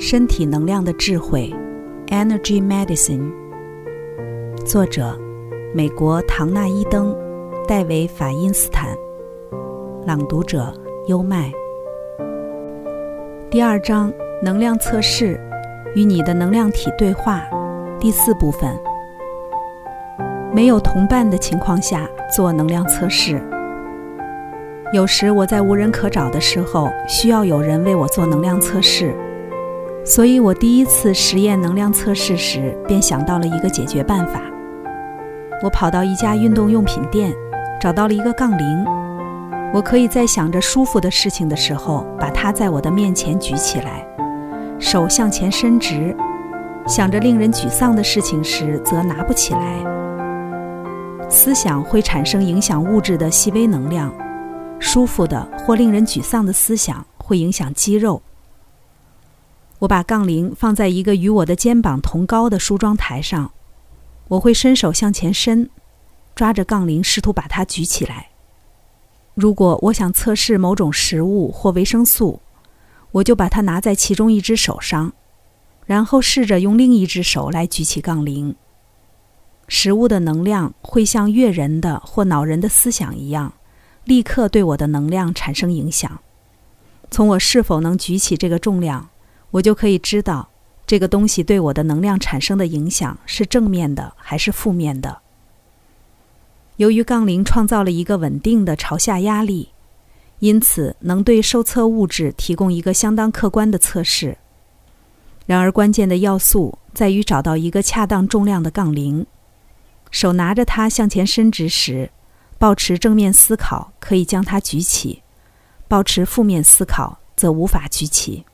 身体能量的智慧，Energy Medicine。作者：美国唐纳伊登、戴维法因斯坦。朗读者：优麦。第二章：能量测试，与你的能量体对话。第四部分：没有同伴的情况下做能量测试。有时我在无人可找的时候，需要有人为我做能量测试。所以我第一次实验能量测试时，便想到了一个解决办法。我跑到一家运动用品店，找到了一个杠铃。我可以在想着舒服的事情的时候，把它在我的面前举起来，手向前伸直；想着令人沮丧的事情时，则拿不起来。思想会产生影响物质的细微能量，舒服的或令人沮丧的思想会影响肌肉。我把杠铃放在一个与我的肩膀同高的梳妆台上，我会伸手向前伸，抓着杠铃，试图把它举起来。如果我想测试某种食物或维生素，我就把它拿在其中一只手上，然后试着用另一只手来举起杠铃。食物的能量会像悦人的或恼人的思想一样，立刻对我的能量产生影响。从我是否能举起这个重量。我就可以知道这个东西对我的能量产生的影响是正面的还是负面的。由于杠铃创造了一个稳定的朝下压力，因此能对受测物质提供一个相当客观的测试。然而，关键的要素在于找到一个恰当重量的杠铃。手拿着它向前伸直时，保持正面思考可以将它举起；保持负面思考则无法举起。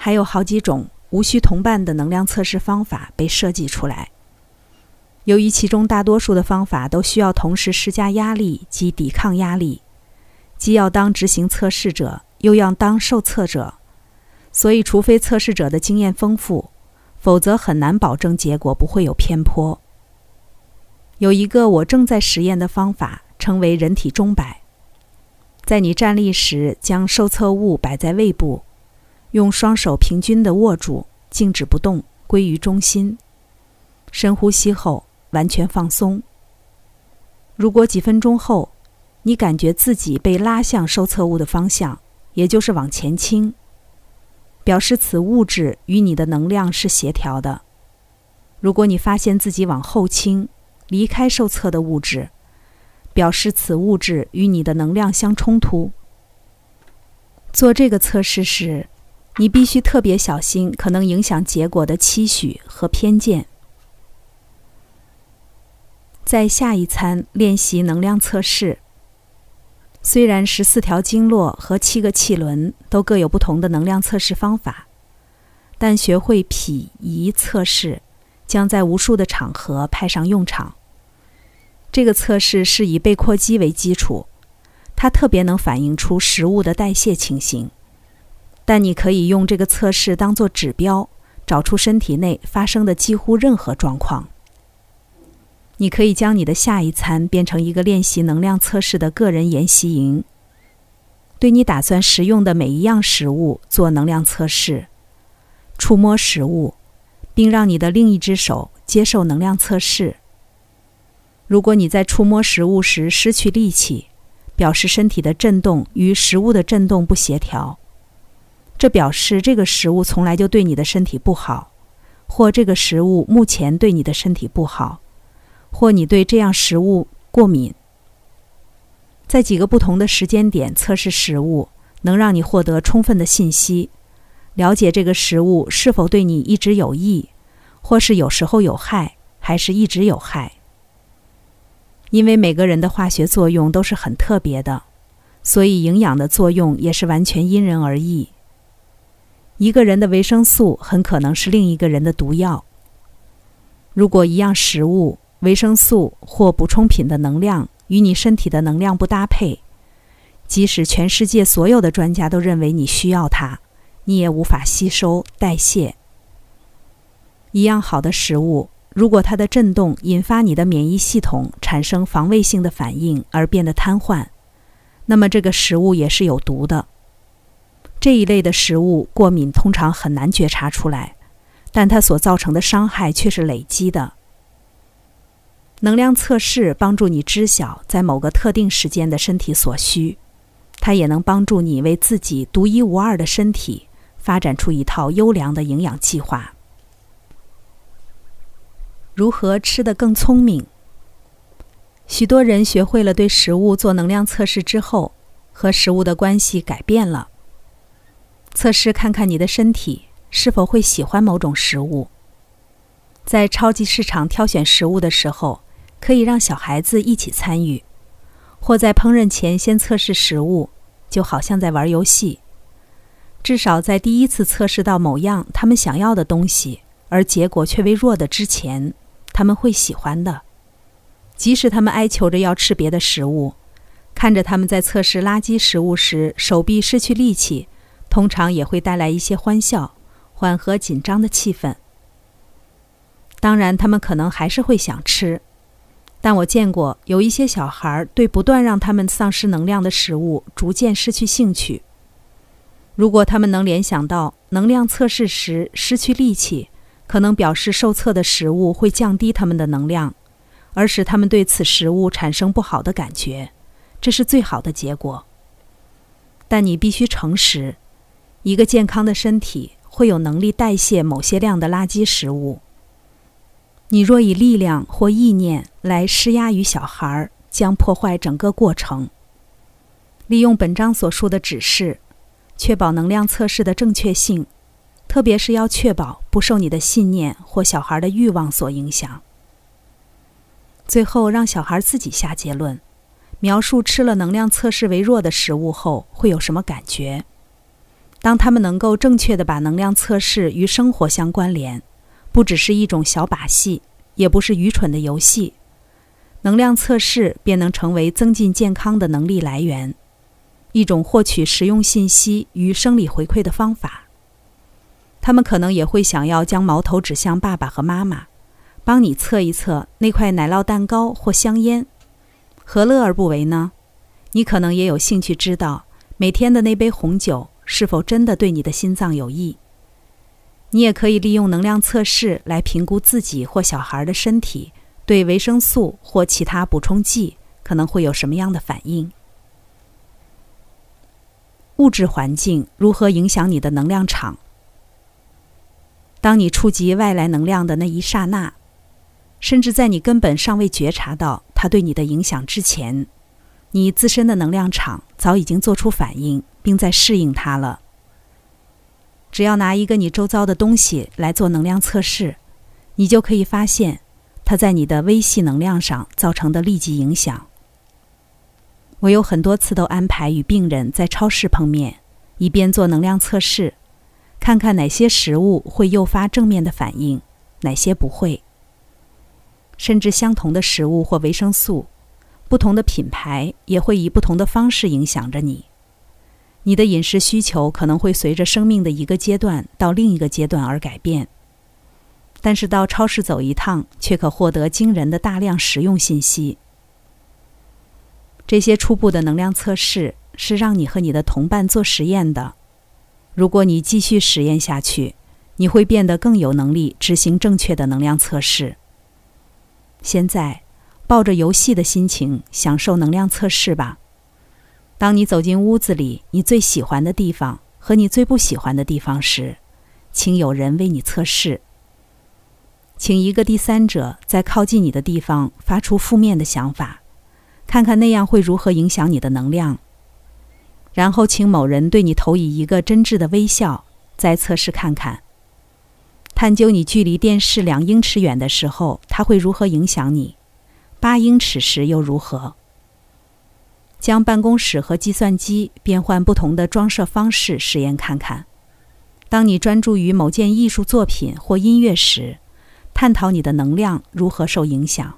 还有好几种无需同伴的能量测试方法被设计出来。由于其中大多数的方法都需要同时施加压力及抵抗压力，既要当执行测试者，又要当受测者，所以除非测试者的经验丰富，否则很难保证结果不会有偏颇。有一个我正在实验的方法，称为人体钟摆。在你站立时，将受测物摆在胃部。用双手平均地握住，静止不动，归于中心。深呼吸后，完全放松。如果几分钟后，你感觉自己被拉向受测物的方向，也就是往前倾，表示此物质与你的能量是协调的。如果你发现自己往后倾，离开受测的物质，表示此物质与你的能量相冲突。做这个测试时。你必须特别小心可能影响结果的期许和偏见。在下一餐练习能量测试。虽然十四条经络和七个气轮都各有不同的能量测试方法，但学会脾仪测试将在无数的场合派上用场。这个测试是以背阔肌为基础，它特别能反映出食物的代谢情形。但你可以用这个测试当做指标，找出身体内发生的几乎任何状况。你可以将你的下一餐变成一个练习能量测试的个人研习营，对你打算食用的每一样食物做能量测试，触摸食物，并让你的另一只手接受能量测试。如果你在触摸食物时失去力气，表示身体的震动与食物的震动不协调。这表示这个食物从来就对你的身体不好，或这个食物目前对你的身体不好，或你对这样食物过敏。在几个不同的时间点测试食物，能让你获得充分的信息，了解这个食物是否对你一直有益，或是有时候有害，还是一直有害。因为每个人的化学作用都是很特别的，所以营养的作用也是完全因人而异。一个人的维生素很可能是另一个人的毒药。如果一样食物、维生素或补充品的能量与你身体的能量不搭配，即使全世界所有的专家都认为你需要它，你也无法吸收代谢。一样好的食物，如果它的震动引发你的免疫系统产生防卫性的反应而变得瘫痪，那么这个食物也是有毒的。这一类的食物过敏通常很难觉察出来，但它所造成的伤害却是累积的。能量测试帮助你知晓在某个特定时间的身体所需，它也能帮助你为自己独一无二的身体发展出一套优良的营养计划。如何吃得更聪明？许多人学会了对食物做能量测试之后，和食物的关系改变了。测试看看你的身体是否会喜欢某种食物。在超级市场挑选食物的时候。可以让小孩子一起参与，或在烹饪前先测试食物，就好像在玩游戏。至少在第一次测试到某样他们想要的东西，而结果却为弱的之前，他们会喜欢的。即使他们哀求着要吃别的食物，看着他们在测试垃圾食物时手臂失去力气，通常也会带来一些欢笑，缓和紧张的气氛。当然，他们可能还是会想吃。但我见过有一些小孩对不断让他们丧失能量的食物逐渐失去兴趣。如果他们能联想到能量测试时失去力气，可能表示受测的食物会降低他们的能量，而使他们对此食物产生不好的感觉，这是最好的结果。但你必须诚实，一个健康的身体会有能力代谢某些量的垃圾食物。你若以力量或意念来施压于小孩，将破坏整个过程。利用本章所述的指示，确保能量测试的正确性，特别是要确保不受你的信念或小孩的欲望所影响。最后，让小孩自己下结论，描述吃了能量测试为弱的食物后会有什么感觉。当他们能够正确的把能量测试与生活相关联。不只是一种小把戏，也不是愚蠢的游戏，能量测试便能成为增进健康的能力来源，一种获取实用信息与生理回馈的方法。他们可能也会想要将矛头指向爸爸和妈妈，帮你测一测那块奶酪蛋糕或香烟，何乐而不为呢？你可能也有兴趣知道每天的那杯红酒是否真的对你的心脏有益。你也可以利用能量测试来评估自己或小孩的身体对维生素或其他补充剂可能会有什么样的反应。物质环境如何影响你的能量场？当你触及外来能量的那一刹那，甚至在你根本尚未觉察到它对你的影响之前，你自身的能量场早已经做出反应，并在适应它了。只要拿一个你周遭的东西来做能量测试，你就可以发现它在你的微细能量上造成的立即影响。我有很多次都安排与病人在超市碰面，一边做能量测试，看看哪些食物会诱发正面的反应，哪些不会。甚至相同的食物或维生素，不同的品牌也会以不同的方式影响着你。你的饮食需求可能会随着生命的一个阶段到另一个阶段而改变，但是到超市走一趟，却可获得惊人的大量实用信息。这些初步的能量测试是让你和你的同伴做实验的。如果你继续实验下去，你会变得更有能力执行正确的能量测试。现在，抱着游戏的心情享受能量测试吧。当你走进屋子里，你最喜欢的地方和你最不喜欢的地方时，请有人为你测试。请一个第三者在靠近你的地方发出负面的想法，看看那样会如何影响你的能量。然后，请某人对你投以一个真挚的微笑，再测试看看。探究你距离电视两英尺远的时候，它会如何影响你；八英尺时又如何？将办公室和计算机变换不同的装设方式实验看看。当你专注于某件艺术作品或音乐时，探讨你的能量如何受影响。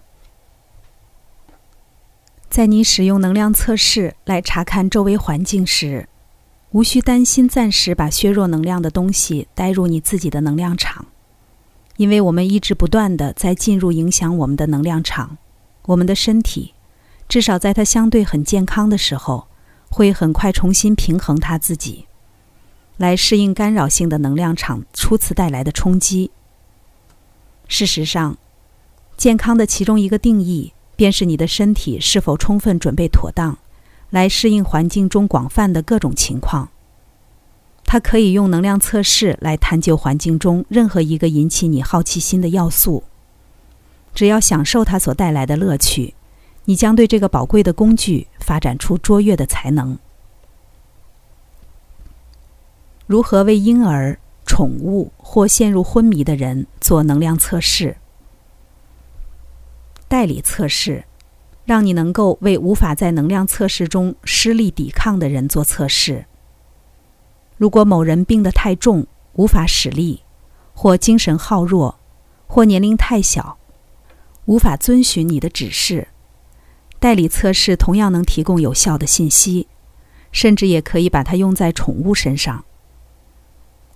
在你使用能量测试来查看周围环境时，无需担心暂时把削弱能量的东西带入你自己的能量场，因为我们一直不断的在进入影响我们的能量场，我们的身体。至少在他相对很健康的时候，会很快重新平衡他自己。来适应干扰性的能量场初次带来的冲击。事实上，健康的其中一个定义，便是你的身体是否充分准备妥当，来适应环境中广泛的各种情况。它可以用能量测试来探究环境中任何一个引起你好奇心的要素。只要享受它所带来的乐趣，你将对这个宝贵的工具发展出卓越的才能。如何为婴儿、宠物或陷入昏迷的人做能量测试？代理测试，让你能够为无法在能量测试中施力抵抗的人做测试。如果某人病得太重，无法使力，或精神耗弱，或年龄太小，无法遵循你的指示，代理测试同样能提供有效的信息，甚至也可以把它用在宠物身上。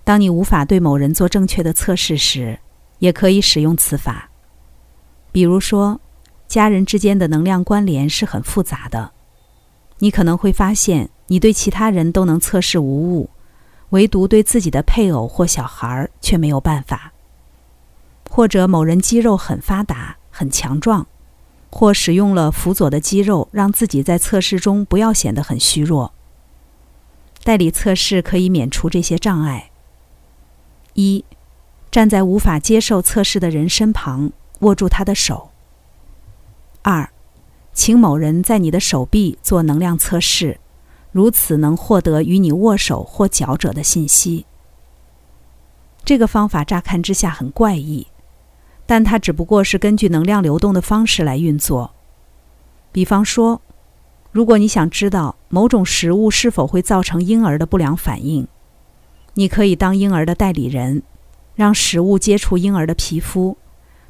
当你无法对某人做正确的测试时，也可以使用此法。比如说，家人之间的能量关联是很复杂的，你可能会发现你对其他人都能测试无误，唯独对自己的配偶或小孩却没有办法。或者某人肌肉很发达、很强壮，或使用了辅佐的肌肉，让自己在测试中不要显得很虚弱。代理测试可以免除这些障碍。一，站在无法接受测试的人身旁，握住他的手。二，请某人在你的手臂做能量测试，如此能获得与你握手或脚者的信息。这个方法乍看之下很怪异，但它只不过是根据能量流动的方式来运作。比方说，如果你想知道某种食物是否会造成婴儿的不良反应。你可以当婴儿的代理人，让食物接触婴儿的皮肤，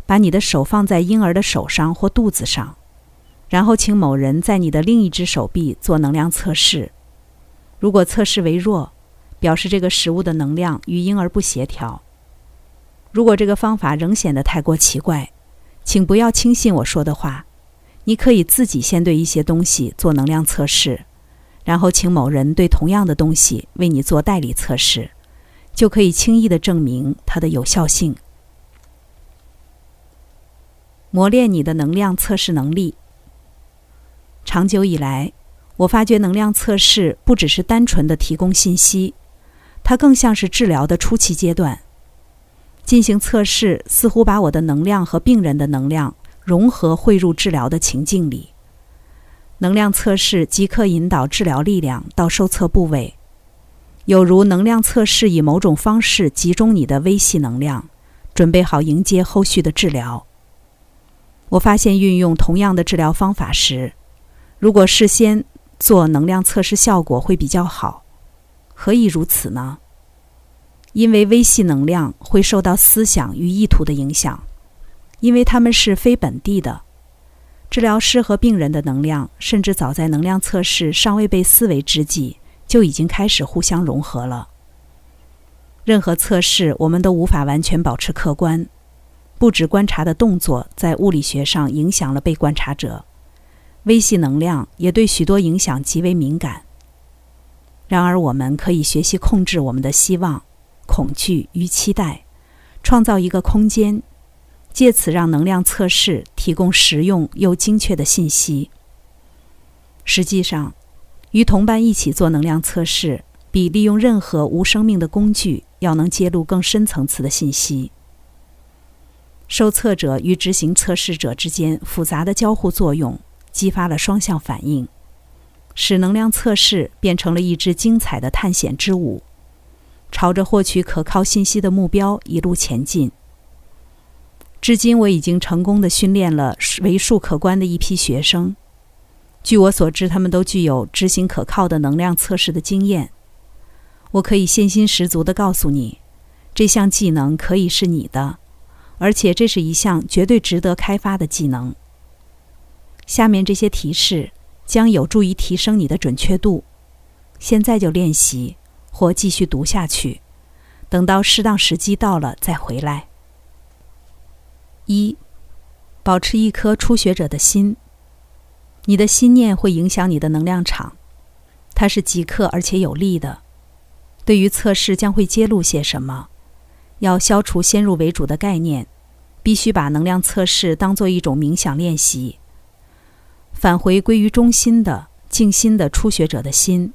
把你的手放在婴儿的手上或肚子上，然后请某人在你的另一只手臂做能量测试。如果测试为弱，表示这个食物的能量与婴儿不协调。如果这个方法仍显得太过奇怪，请不要轻信我说的话。你可以自己先对一些东西做能量测试，然后请某人对同样的东西为你做代理测试。就可以轻易的证明它的有效性。磨练你的能量测试能力。长久以来，我发觉能量测试不只是单纯的提供信息，它更像是治疗的初期阶段。进行测试似乎把我的能量和病人的能量融合汇入治疗的情境里。能量测试即刻引导治疗力量到受测部位。有如能量测试以某种方式集中你的微细能量，准备好迎接后续的治疗。我发现运用同样的治疗方法时，如果事先做能量测试，效果会比较好。何以如此呢？因为微细能量会受到思想与意图的影响，因为它们是非本地的。治疗师和病人的能量，甚至早在能量测试尚未被思维之际。就已经开始互相融合了。任何测试，我们都无法完全保持客观。不止观察的动作在物理学上影响了被观察者，微细能量也对许多影响极为敏感。然而，我们可以学习控制我们的希望、恐惧与期待，创造一个空间，借此让能量测试提供实用又精确的信息。实际上，与同伴一起做能量测试，比利用任何无生命的工具要能揭露更深层次的信息。受测者与执行测试者之间复杂的交互作用，激发了双向反应，使能量测试变成了一支精彩的探险之舞，朝着获取可靠信息的目标一路前进。至今，我已经成功的训练了为数可观的一批学生。据我所知，他们都具有执行可靠的能量测试的经验。我可以信心十足地告诉你，这项技能可以是你的，而且这是一项绝对值得开发的技能。下面这些提示将有助于提升你的准确度。现在就练习，或继续读下去，等到适当时机到了再回来。一，保持一颗初学者的心。你的心念会影响你的能量场，它是即刻而且有力的。对于测试将会揭露些什么，要消除先入为主的概念，必须把能量测试当做一种冥想练习，返回归于中心的静心的初学者的心。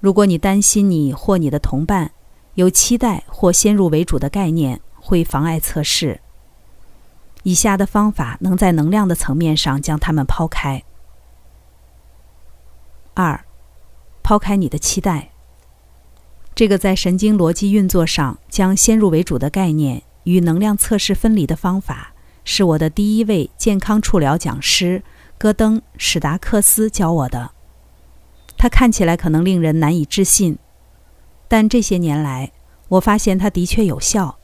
如果你担心你或你的同伴有期待或先入为主的概念会妨碍测试，以下的方法能在能量的层面上将它们抛开。二，抛开你的期待。这个在神经逻辑运作上将先入为主的概念与能量测试分离的方法，是我的第一位健康触疗讲师戈登·史达克斯教我的。它看起来可能令人难以置信，但这些年来，我发现它的确有效，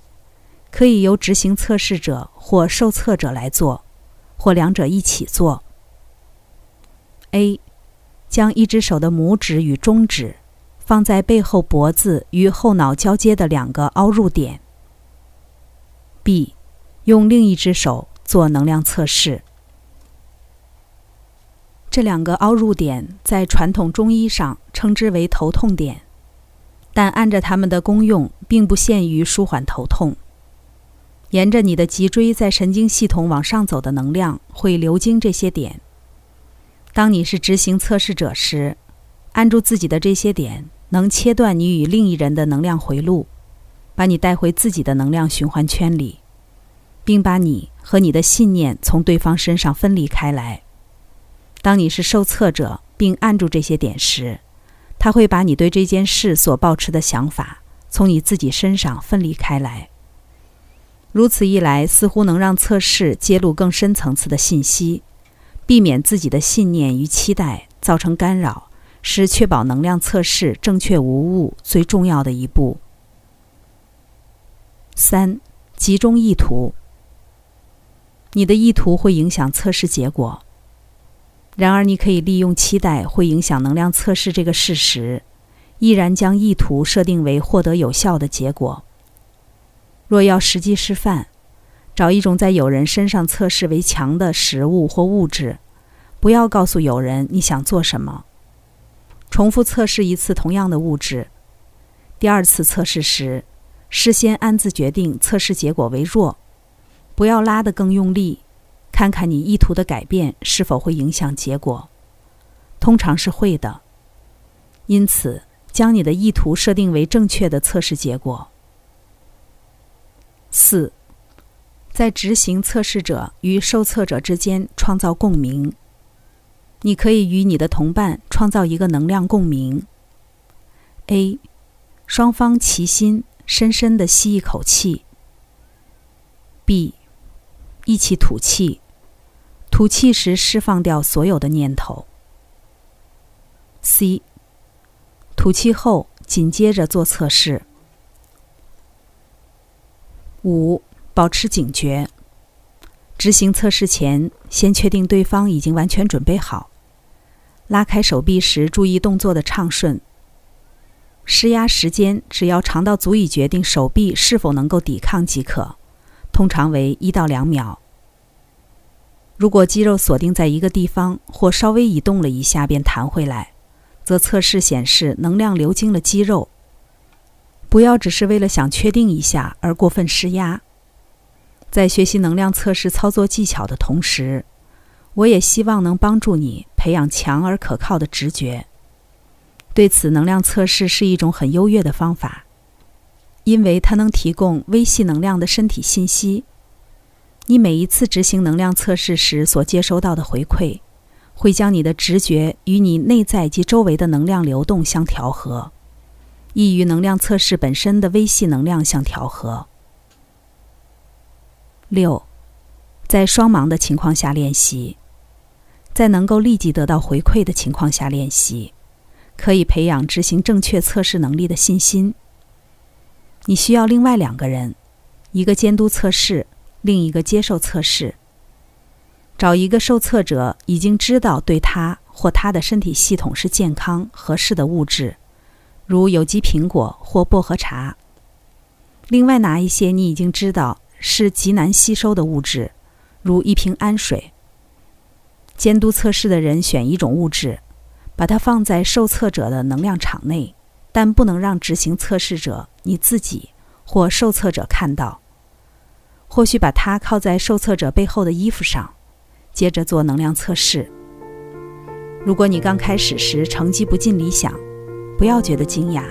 可以由执行测试者或受测者来做，或两者一起做。A，将一只手的拇指与中指。放在背后脖子与后脑交接的两个凹入点。B，用另一只手做能量测试。这两个凹入点在传统中医上称之为头痛点，但按着它们的功用，并不限于舒缓头痛。沿着你的脊椎在神经系统往上走的能量会流经这些点。当你是执行测试者时。按住自己的这些点，能切断你与另一人的能量回路，把你带回自己的能量循环圈里，并把你和你的信念从对方身上分离开来。当你是受测者，并按住这些点时，他会把你对这件事所抱持的想法从你自己身上分离开来。如此一来，似乎能让测试揭露更深层次的信息，避免自己的信念与期待造成干扰。是确保能量测试正确无误最重要的一步。三、集中意图。你的意图会影响测试结果。然而，你可以利用期待会影响能量测试这个事实，依然将意图设定为获得有效的结果。若要实际示范，找一种在有人身上测试为强的食物或物质，不要告诉有人你想做什么。重复测试一次同样的物质，第二次测试时，事先暗自决定测试结果为弱，不要拉得更用力，看看你意图的改变是否会影响结果。通常是会的。因此，将你的意图设定为正确的测试结果。四，在执行测试者与受测者之间创造共鸣。你可以与你的同伴创造一个能量共鸣。A，双方齐心，深深的吸一口气。B，一起吐气，吐气时释放掉所有的念头。C，吐气后紧接着做测试。五，保持警觉。执行测试前，先确定对方已经完全准备好。拉开手臂时，注意动作的畅顺。施压时间只要长到足以决定手臂是否能够抵抗即可，通常为一到两秒。如果肌肉锁定在一个地方或稍微移动了一下便弹回来，则测试显示能量流经了肌肉。不要只是为了想确定一下而过分施压。在学习能量测试操作技巧的同时。我也希望能帮助你培养强而可靠的直觉。对此，能量测试是一种很优越的方法，因为它能提供微细能量的身体信息。你每一次执行能量测试时所接收到的回馈，会将你的直觉与你内在及周围的能量流动相调和，亦与能量测试本身的微细能量相调和。六，在双盲的情况下练习。在能够立即得到回馈的情况下练习，可以培养执行正确测试能力的信心。你需要另外两个人，一个监督测试，另一个接受测试。找一个受测者已经知道对他或他的身体系统是健康合适的物质，如有机苹果或薄荷茶。另外拿一些你已经知道是极难吸收的物质，如一瓶氨水。监督测试的人选一种物质，把它放在受测者的能量场内，但不能让执行测试者你自己或受测者看到。或许把它靠在受测者背后的衣服上，接着做能量测试。如果你刚开始时成绩不尽理想，不要觉得惊讶。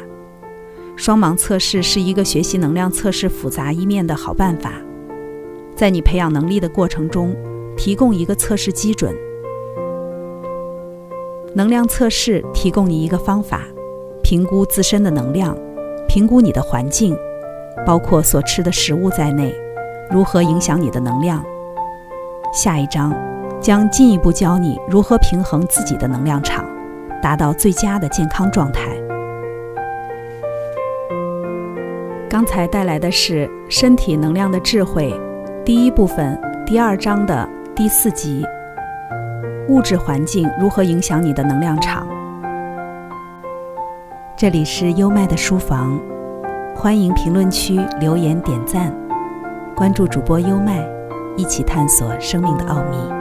双盲测试是一个学习能量测试复杂一面的好办法，在你培养能力的过程中，提供一个测试基准。能量测试提供你一个方法，评估自身的能量，评估你的环境，包括所吃的食物在内，如何影响你的能量。下一章将进一步教你如何平衡自己的能量场，达到最佳的健康状态。刚才带来的是《身体能量的智慧》第一部分第二章的第四集：物质环境如何影响你的能量场。这里是优麦的书房，欢迎评论区留言点赞，关注主播优麦，一起探索生命的奥秘。